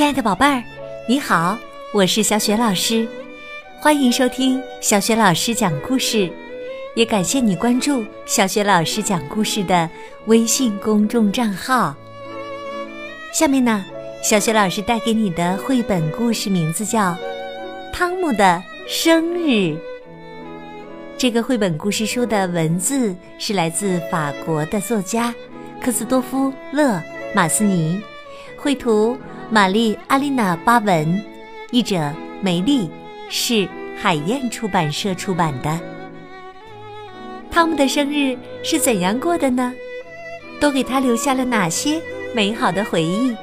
亲爱的宝贝儿，你好，我是小雪老师，欢迎收听小雪老师讲故事，也感谢你关注小雪老师讲故事的微信公众账号。下面呢，小雪老师带给你的绘本故事名字叫《汤姆的生日》。这个绘本故事书的文字是来自法国的作家克斯多夫·勒马斯尼，绘图。玛丽·阿丽娜·巴文，译者梅丽，是海燕出版社出版的。汤姆的生日是怎样过的呢？都给他留下了哪些美好的回忆？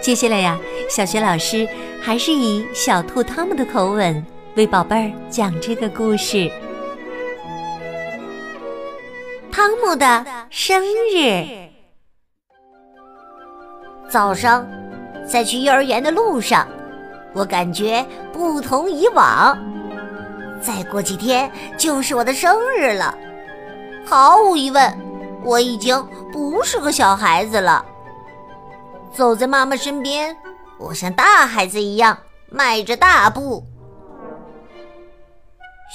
接下来呀，小学老师还是以小兔汤姆的口吻为宝贝儿讲这个故事。汤姆的生日，早上。在去幼儿园的路上，我感觉不同以往。再过几天就是我的生日了，毫无疑问，我已经不是个小孩子了。走在妈妈身边，我像大孩子一样迈着大步。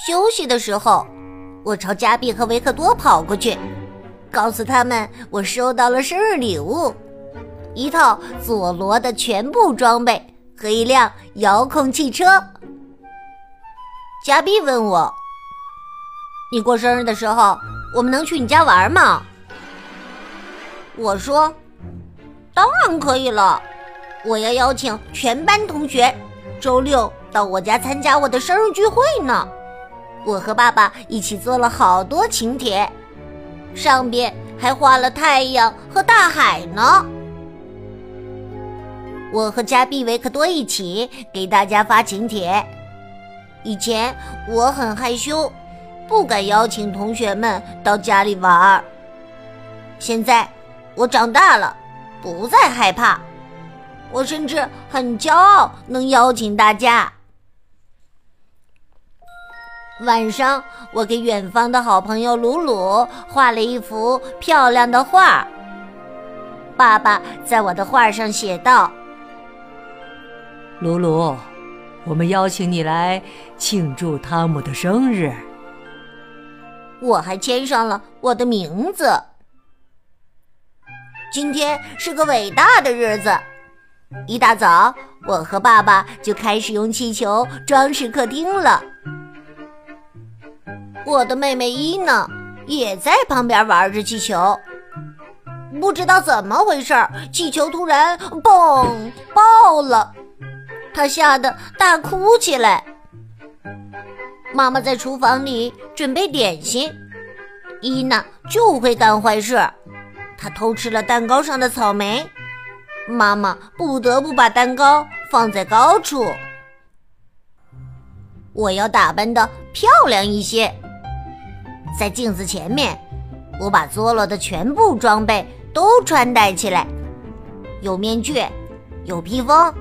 休息的时候，我朝加比和维克多跑过去，告诉他们我收到了生日礼物。一套佐罗的全部装备和一辆遥控汽车。加比问我：“你过生日的时候，我们能去你家玩吗？”我说：“当然可以了，我要邀请全班同学周六到我家参加我的生日聚会呢。我和爸爸一起做了好多请帖，上边还画了太阳和大海呢。”我和加比维克多一起给大家发请帖。以前我很害羞，不敢邀请同学们到家里玩儿。现在我长大了，不再害怕。我甚至很骄傲能邀请大家。晚上，我给远方的好朋友鲁鲁画了一幅漂亮的画。爸爸在我的画上写道。鲁鲁，我们邀请你来庆祝汤姆的生日。我还签上了我的名字。今天是个伟大的日子。一大早，我和爸爸就开始用气球装饰客厅了。我的妹妹伊娜也在旁边玩着气球。不知道怎么回事，气球突然嘣。他吓得大哭起来。妈妈在厨房里准备点心，伊娜就会干坏事。她偷吃了蛋糕上的草莓，妈妈不得不把蛋糕放在高处。我要打扮的漂亮一些，在镜子前面，我把佐罗的全部装备都穿戴起来，有面具，有披风。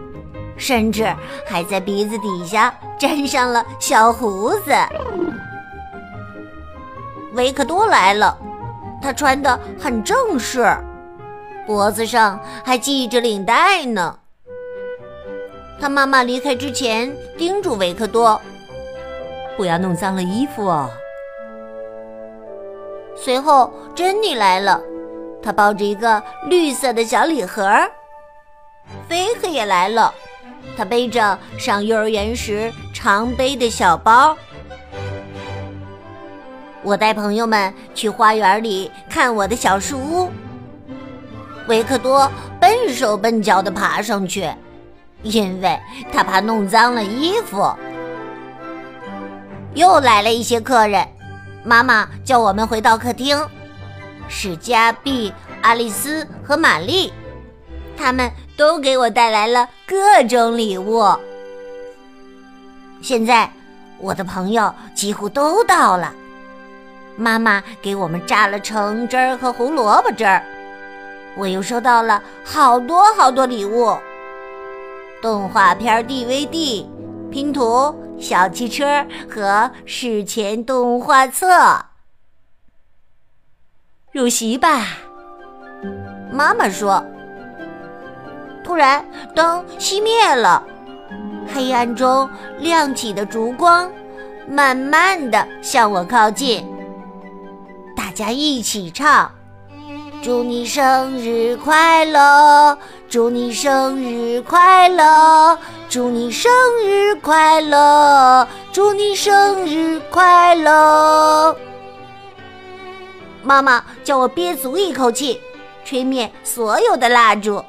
甚至还在鼻子底下粘上了小胡子。维克多来了，他穿的很正式，脖子上还系着领带呢。他妈妈离开之前叮嘱维克多：“不要弄脏了衣服哦。”随后，珍妮来了，她抱着一个绿色的小礼盒。菲克也来了。他背着上幼儿园时常背的小包。我带朋友们去花园里看我的小树屋。维克多笨手笨脚地爬上去，因为他怕弄脏了衣服。又来了一些客人，妈妈叫我们回到客厅，是加碧、阿丽丝和玛丽。他们都给我带来了各种礼物。现在，我的朋友几乎都到了。妈妈给我们榨了橙汁儿和胡萝卜汁儿。我又收到了好多好多礼物：动画片 DVD、拼图、小汽车和史前动画册。入席吧，妈妈说。突然灯熄灭了，黑暗中亮起的烛光，慢慢的向我靠近。大家一起唱：“祝你生日快乐，祝你生日快乐，祝你生日快乐，祝你生日快乐。”妈妈叫我憋足一口气，吹灭所有的蜡烛。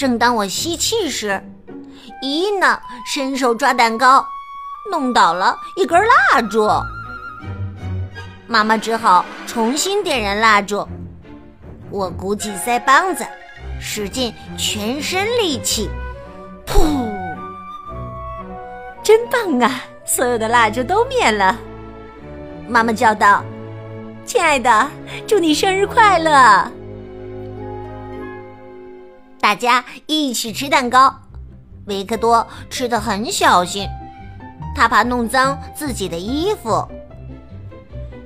正当我吸气时，伊娜伸手抓蛋糕，弄倒了一根蜡烛。妈妈只好重新点燃蜡烛。我鼓起腮帮子，使尽全身力气，噗！真棒啊！所有的蜡烛都灭了。妈妈叫道：“亲爱的，祝你生日快乐！”大家一起吃蛋糕。维克多吃的很小心，他怕弄脏自己的衣服。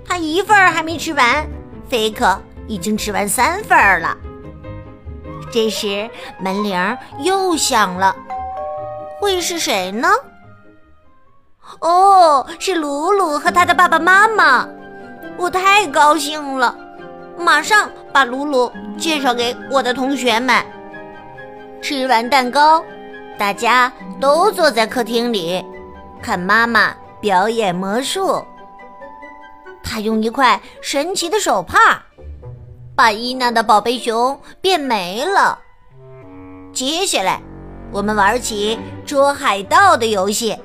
他一份儿还没吃完，菲克已经吃完三份儿了。这时门铃又响了，会是谁呢？哦，是鲁鲁和他的爸爸妈妈。我太高兴了，马上把鲁鲁介绍给我的同学们。吃完蛋糕，大家都坐在客厅里看妈妈表演魔术。他用一块神奇的手帕，把伊娜的宝贝熊变没了。接下来，我们玩起捉海盗的游戏。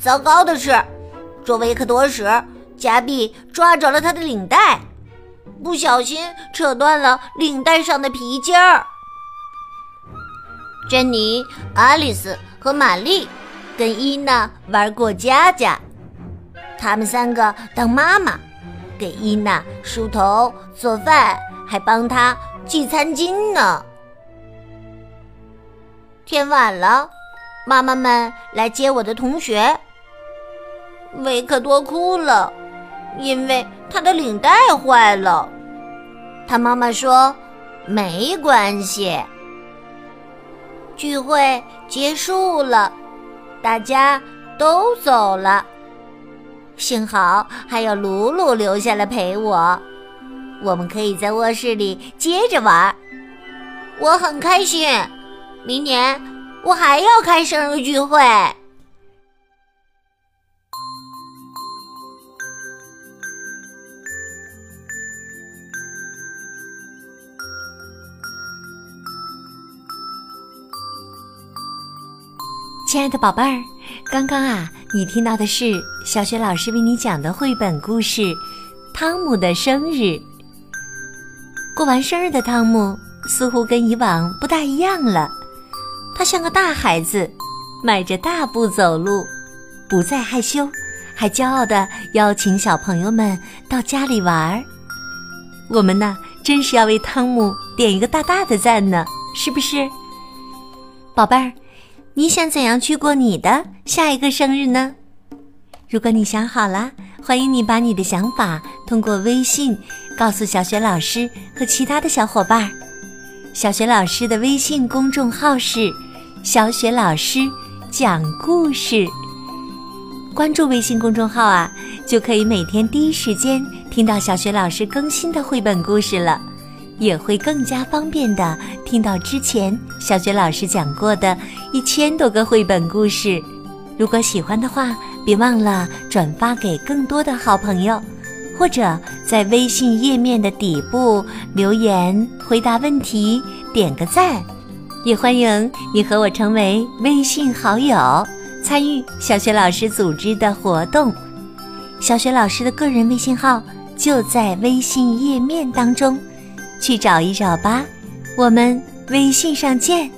糟糕的是，捉维克多时，加比抓着了他的领带，不小心扯断了领带上的皮筋儿。珍妮、爱丽丝和玛丽跟伊娜玩过家家。他们三个当妈妈，给伊娜梳头、做饭，还帮她系餐巾呢。天晚了，妈妈们来接我的同学。维克多哭了，因为他的领带坏了。他妈妈说：“没关系。”聚会结束了，大家都走了。幸好还有鲁鲁留下来陪我，我们可以在卧室里接着玩。我很开心，明年我还要开生日聚会。亲爱的宝贝儿，刚刚啊。你听到的是小雪老师为你讲的绘本故事《汤姆的生日》。过完生日的汤姆似乎跟以往不大一样了，他像个大孩子，迈着大步走路，不再害羞，还骄傲地邀请小朋友们到家里玩儿。我们呢，真是要为汤姆点一个大大的赞呢，是不是，宝贝儿？你想怎样去过你的下一个生日呢？如果你想好了，欢迎你把你的想法通过微信告诉小雪老师和其他的小伙伴。小雪老师的微信公众号是“小雪老师讲故事”。关注微信公众号啊，就可以每天第一时间听到小雪老师更新的绘本故事了。也会更加方便的听到之前小雪老师讲过的一千多个绘本故事。如果喜欢的话，别忘了转发给更多的好朋友，或者在微信页面的底部留言回答问题，点个赞。也欢迎你和我成为微信好友，参与小雪老师组织的活动。小雪老师的个人微信号就在微信页面当中。去找一找吧，我们微信上见。